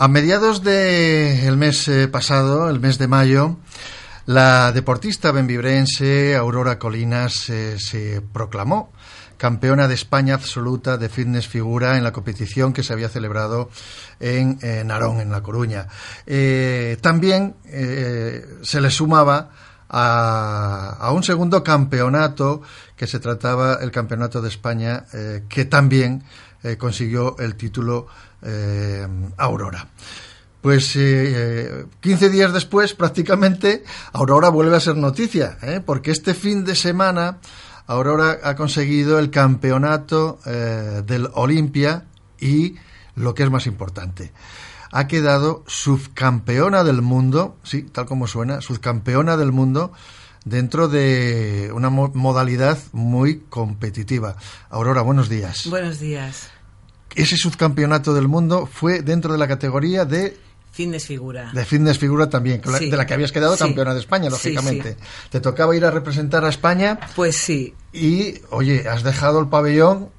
A mediados del mes eh, pasado, el mes de mayo, la deportista benvibrense Aurora Colinas eh, se proclamó campeona de España absoluta de fitness figura en la competición que se había celebrado en Narón, en La Coruña. Eh, también se le sumaba a, un segundo campeonato que se trataba el campeonato de España que también consiguió el título eh, Aurora. Pues eh, 15 días después, prácticamente, Aurora vuelve a ser noticia, ¿eh? porque este fin de semana Aurora ha conseguido el campeonato eh, del Olimpia y, lo que es más importante, ha quedado subcampeona del mundo, sí, tal como suena, subcampeona del mundo dentro de una modalidad muy competitiva. Aurora, buenos días. Buenos días ese subcampeonato del mundo fue dentro de la categoría de Fitness figura. De fitness figura también, de la que habías quedado campeona de España, lógicamente. Te tocaba ir a representar a España. Pues sí. Y, oye, has dejado el pabellón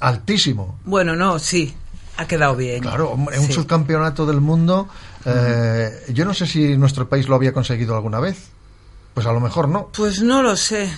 altísimo. Bueno, no, sí, ha quedado bien. Claro, en un subcampeonato del mundo, eh, yo no sé si nuestro país lo había conseguido alguna vez. Pues a lo mejor no. Pues no lo sé.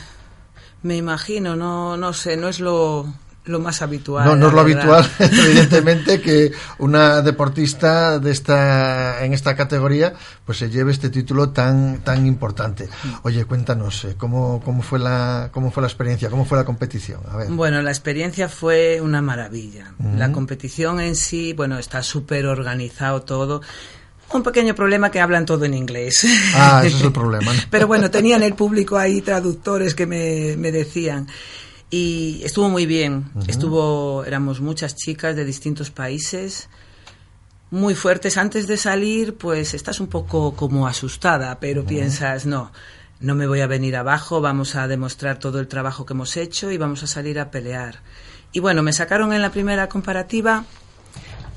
Me imagino, no, no sé, no es lo, lo más habitual. No, no es lo habitual, evidentemente, que una deportista de esta, en esta categoría pues se lleve este título tan, tan importante. Oye, cuéntanos, eh, ¿cómo, cómo, fue la, ¿cómo fue la experiencia? ¿Cómo fue la competición? A ver. Bueno, la experiencia fue una maravilla. La competición en sí, bueno, está súper organizado todo. Un pequeño problema que hablan todo en inglés. Ah, ese es el problema. Pero bueno, tenían el público ahí traductores que me, me decían. Y estuvo muy bien. Estuvo, éramos muchas chicas de distintos países, muy fuertes. Antes de salir, pues estás un poco como asustada, pero piensas, no, no me voy a venir abajo, vamos a demostrar todo el trabajo que hemos hecho y vamos a salir a pelear. Y bueno, me sacaron en la primera comparativa,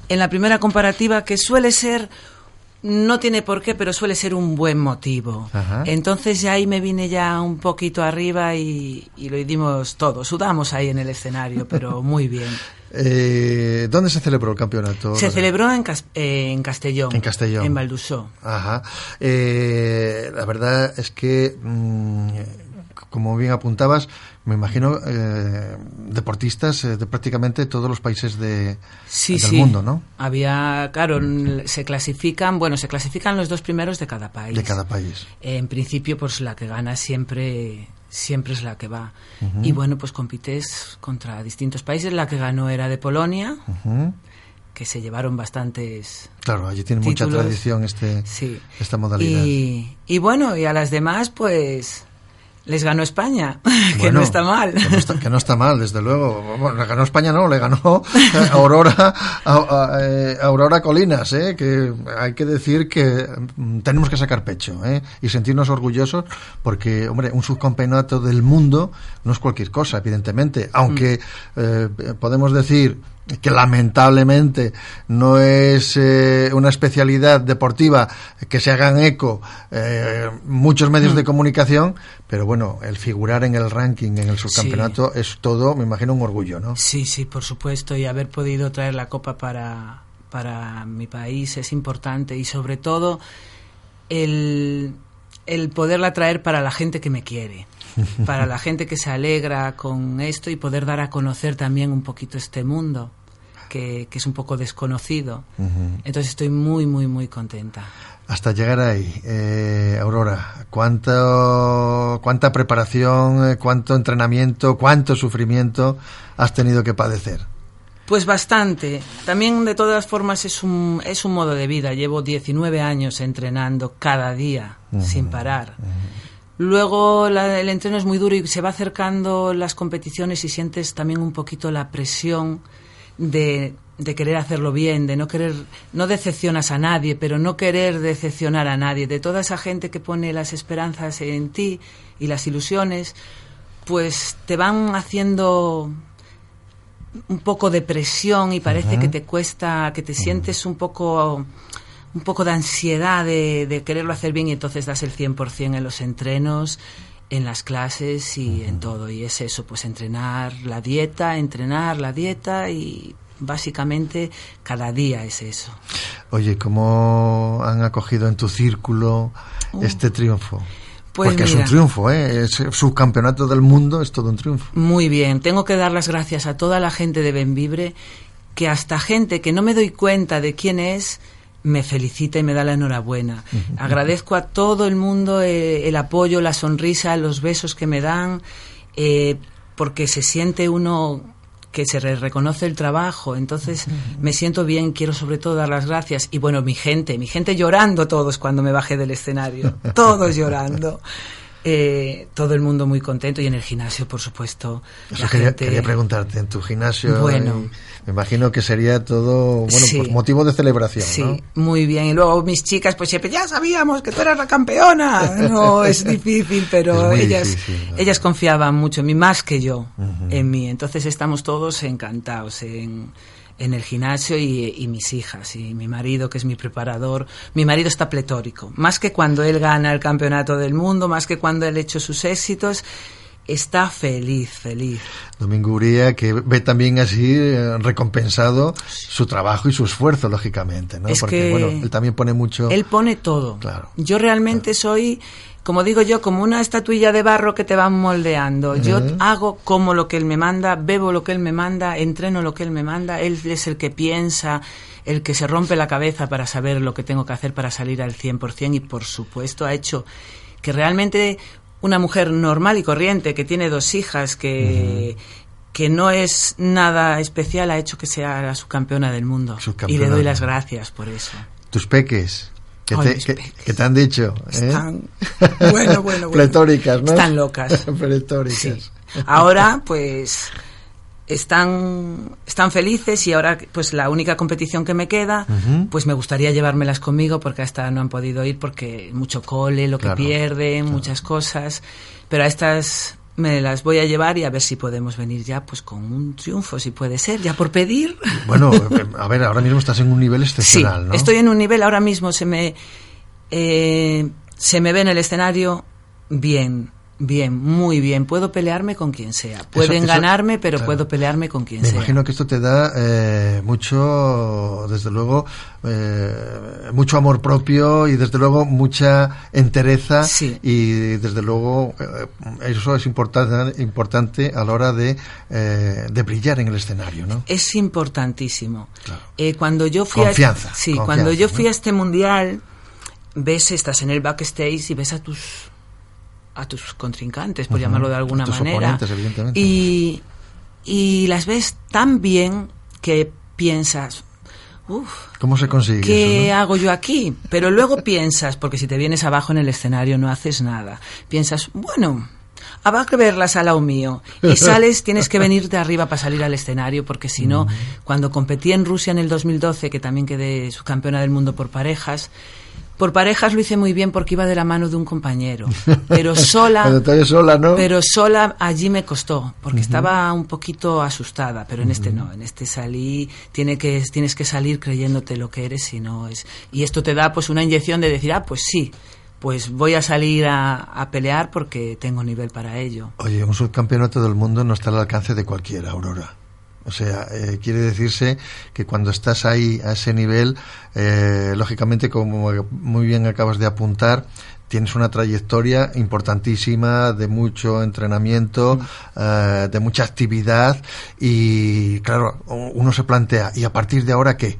en la primera comparativa que suele ser no tiene por qué, pero suele ser un buen motivo. Entonces ya ahí me vine ya un poquito arriba y, lo dimos todo. Sudamos ahí en el escenario, pero muy bien. Eh, ¿Dónde se celebró el campeonato? Se celebró en, en Castellón. En Castellón. En Valdusó. Ajá. Eh, la verdad es que, mm, como bien apuntabas, me imagino, eh, deportistas eh, de prácticamente todos los países de, del mundo, ¿no? Había, claro, se clasifican, bueno, se clasifican los dos primeros de cada país. De cada país. en principio, pues la que gana siempre siempre es la que va. Y bueno, pues compites contra distintos países. La que ganó era de Polonia, que se llevaron bastantes. Claro, allí tiene mucha tradición este, esta modalidad. Y, y bueno, y a las demás, pues les ganó España, que no está mal. Que no está, mal, desde luego. Bueno, le ganó España, no, le ganó Aurora, eh, Aurora Colinas, ¿eh? que hay que decir que mm, tenemos que sacar pecho ¿eh? y sentirnos orgullosos porque, hombre, un subcampeonato del mundo no es cualquier cosa, evidentemente, aunque mm. eh, podemos decir que lamentablemente no es eh, una especialidad deportiva que se hagan eco eh, muchos medios de mm. comunicación, pero bueno, el figurar en el ranking, en el subcampeonato, es todo, me imagino, un orgullo, ¿no? Sí, sí, por supuesto, y haber podido traer la copa para, para mi país es importante y sobre todo el, el poderla traer para la gente que me quiere para la gente que se alegra con esto y poder dar a conocer también un poquito este mundo. Que, es un poco desconocido. Entonces estoy muy, muy, muy contenta. Hasta llegar ahí, eh, Aurora, ¿cuánto, ¿cuánta preparación, eh, cuánto entrenamiento, cuánto sufrimiento has tenido que padecer? Pues bastante. También, de todas formas, es un, es un modo de vida. Llevo 19 años entrenando cada día, sin parar. Luego el entreno es muy duro y se va acercando las competiciones y sientes también un poquito la presión de, de, querer hacerlo bien, de no querer, no decepcionas a nadie, pero no querer decepcionar a nadie, de toda esa gente que pone las esperanzas en ti y las ilusiones, pues te van haciendo un poco de presión y parece que te cuesta, que te sientes un poco un poco de ansiedad de, quererlo hacer bien y entonces das el 100% en los entrenos, en las clases y en todo. Y es eso, pues entrenar la dieta, entrenar la dieta y básicamente cada día es eso. Oye, ¿cómo han acogido en tu círculo uh. este triunfo? Pues Porque es un triunfo, ¿eh? Es subcampeonato del mundo, es todo un triunfo. Muy bien, tengo que dar las gracias a toda la gente de Benvibre, que hasta gente que no me doy cuenta de quién es, me felicita y me da la enhorabuena. Agradezco a todo el mundo eh, el apoyo, la sonrisa, los besos que me dan, eh, porque se siente uno que se reconoce el trabajo, entonces me siento bien, quiero sobre todo dar las gracias. Y bueno, mi gente, mi gente llorando todos cuando me bajé del escenario, todos llorando. Eh, todo el mundo muy contento y en el gimnasio, por supuesto. quería, preguntarte, en tu gimnasio, bueno, me imagino que sería todo bueno, pues motivo de celebración. Sí, muy bien. Y luego mis chicas, pues siempre, ya sabíamos que tú eras la campeona. No, es difícil, pero ellas, ellas confiaban mucho en mí, más que yo, en mí. Entonces estamos todos encantados en en el gimnasio y, mis hijas y mi marido, que es mi preparador. Mi marido está pletórico, más que cuando él gana el campeonato del mundo, más que cuando él ha hecho sus éxitos. Está feliz, feliz. Domingo Uría, que ve también así eh, recompensado su trabajo y su esfuerzo, lógicamente, ¿no? Porque, bueno, él también pone mucho... Él pone todo. Claro. Yo realmente soy como digo yo, como una estatuilla de barro que te van moldeando. Yo hago como lo que él me manda, bebo lo que él me manda, entreno lo que él me manda, él es el que piensa, el que se rompe la cabeza para saber lo que tengo que hacer para salir al 100% y por supuesto ha hecho que realmente una mujer normal y corriente que tiene dos hijas, que, que no es nada especial, ha hecho que sea la subcampeona del mundo. Y le doy las gracias por eso. Tus peques. ¿Qué te, te, han dicho? ¿eh? Están, bueno, bueno, bueno. Pletóricas, ¿no? Están locas. Pletóricas. Ahora, pues, están, están felices y ahora, pues, la única competición que me queda, pues me gustaría llevármelas conmigo porque hasta no han podido ir porque mucho cole, lo que pierden, muchas cosas. Pero a estas me las voy a llevar y a ver si podemos venir ya pues con un triunfo, si puede ser, ya por pedir. Bueno, a ver, ahora mismo estás en un nivel excepcional, sí, Estoy en un nivel, ahora mismo se me, eh, se me ve en el escenario bien. Bien, muy bien. Puedo pelearme con quien sea. Pueden ganarme, pero puedo pelearme con quien Me sea. Me imagino que esto te da eh, mucho, desde luego, eh, mucho amor propio y desde luego mucha entereza. Y desde luego eh, eso es importante, importante a la hora de, de brillar en el escenario, ¿no? Es importantísimo. cuando yo fui confianza, a, sí, cuando yo fui a este mundial, ves, estás en el backstage y ves a tus a tus contrincantes, por llamarlo de alguna manera. Y, y las ves tan bien que piensas, Uf, ¿Cómo se consigue? ¿Qué hago yo aquí? Pero luego piensas, porque si te vienes abajo en el escenario no haces nada, piensas, bueno, habrá que ver la sala o mío. Y sales, tienes que venir de arriba para salir al escenario, porque si no, cuando competí en Rusia en el 2012, que también quedé subcampeona del mundo por parejas, por parejas lo hice muy bien porque iba de la mano de un compañero, pero sola, sola ¿no? pero sola allí me costó porque estaba un poquito asustada, pero en este no, en este salí, tiene que, tienes que salir creyéndote lo que eres y no es y esto te da pues una inyección de decir ah pues sí, pues voy a salir a, a, pelear porque tengo nivel para ello. Oye, un subcampeonato del mundo no está al alcance de cualquiera, Aurora. O sea, eh, quiere decirse que cuando estás ahí a ese nivel, eh, lógicamente, como muy bien acabas de apuntar, tienes una trayectoria importantísima de mucho entrenamiento, eh, de mucha actividad y, claro, uno se plantea, ¿y a partir de ahora qué?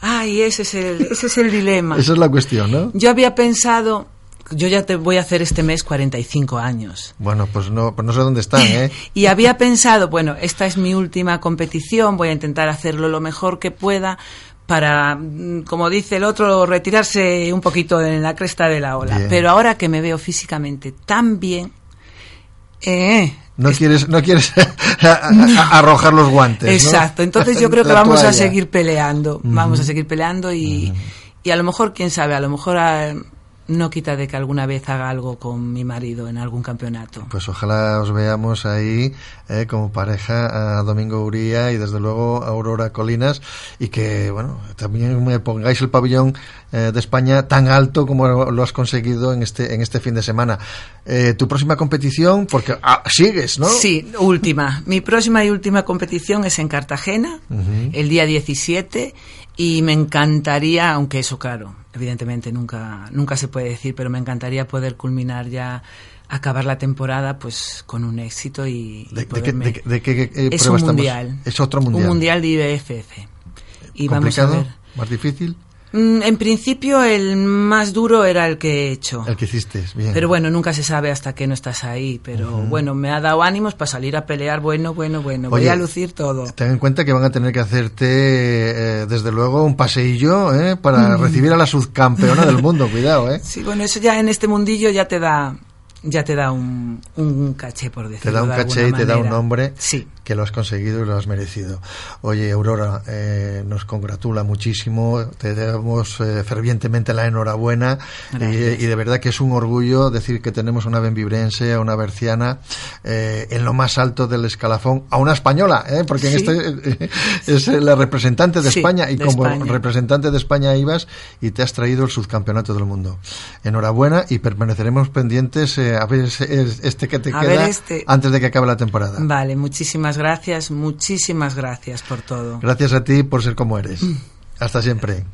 Ay, ese es el, ese es el dilema. Esa es la cuestión, ¿no? Yo había pensado yo ya te voy a hacer este mes 45 años. Bueno, pues no, pues no sé dónde están, ¿eh? y había pensado, bueno, esta es mi última competición, voy a intentar hacerlo lo mejor que pueda para, mm, como dice el otro, retirarse un poquito en la cresta de la ola. Pero ahora que me veo físicamente tan bien, eh, no quieres, no quieres arrojar los guantes. Exacto. Entonces yo creo que vamos a seguir peleando. Vamos a seguir peleando y, y a lo mejor, quién sabe, a lo mejor no quita de que alguna vez haga algo con mi marido en algún campeonato. Pues ojalá os veamos ahí eh, como pareja a Domingo Uría y desde luego a Aurora Colinas y que, bueno, también me pongáis el pabellón eh, de España tan alto como lo has conseguido en este, en este fin de semana. Eh, ¿Tu próxima competición? Porque ah, sigues, ¿no? Sí, última. Mi próxima y última competición es en Cartagena, el día 17 y me encantaría, aunque eso claro, evidentemente nunca, nunca se puede decir, pero me encantaría poder culminar ya acabar la temporada pues con un éxito y, ¿De, qué, eh, es un mundial. Es otro mundial un mundial. de IBFF y vamos a ver. Más difícil en principio el más duro era el que he hecho. El que hiciste, bien. Pero bueno, nunca se sabe hasta que no estás ahí. Pero bueno, me ha dado ánimos para salir a pelear. Bueno, bueno, bueno. voy a lucir todo. Ten en cuenta que van a tener que hacerte, eh, desde luego, un paseillo eh, para mm. recibir a la subcampeona del mundo. Cuidado, ¿eh? Sí, bueno, eso ya en este mundillo ya te da ya te da un, un caché, por decirlo Te da un caché y te da un nombre sí. Que lo has conseguido y lo has merecido. Oye, Aurora, eh, nos congratula muchísimo, te damos eh, fervientemente la enhorabuena y, y, de verdad que es un orgullo decir que tenemos una benvibrense, una berciana, eh, en lo más alto del escalafón, a una española, ¿eh? porque en este es la representante de España y como representante de España ibas y te has traído el subcampeonato del mundo. Enhorabuena y permaneceremos pendientes a ver este que te queda este. antes de que acabe la temporada. Vale, muchísimas gracias, muchísimas gracias por todo. Gracias a ti por ser como eres. Hasta siempre.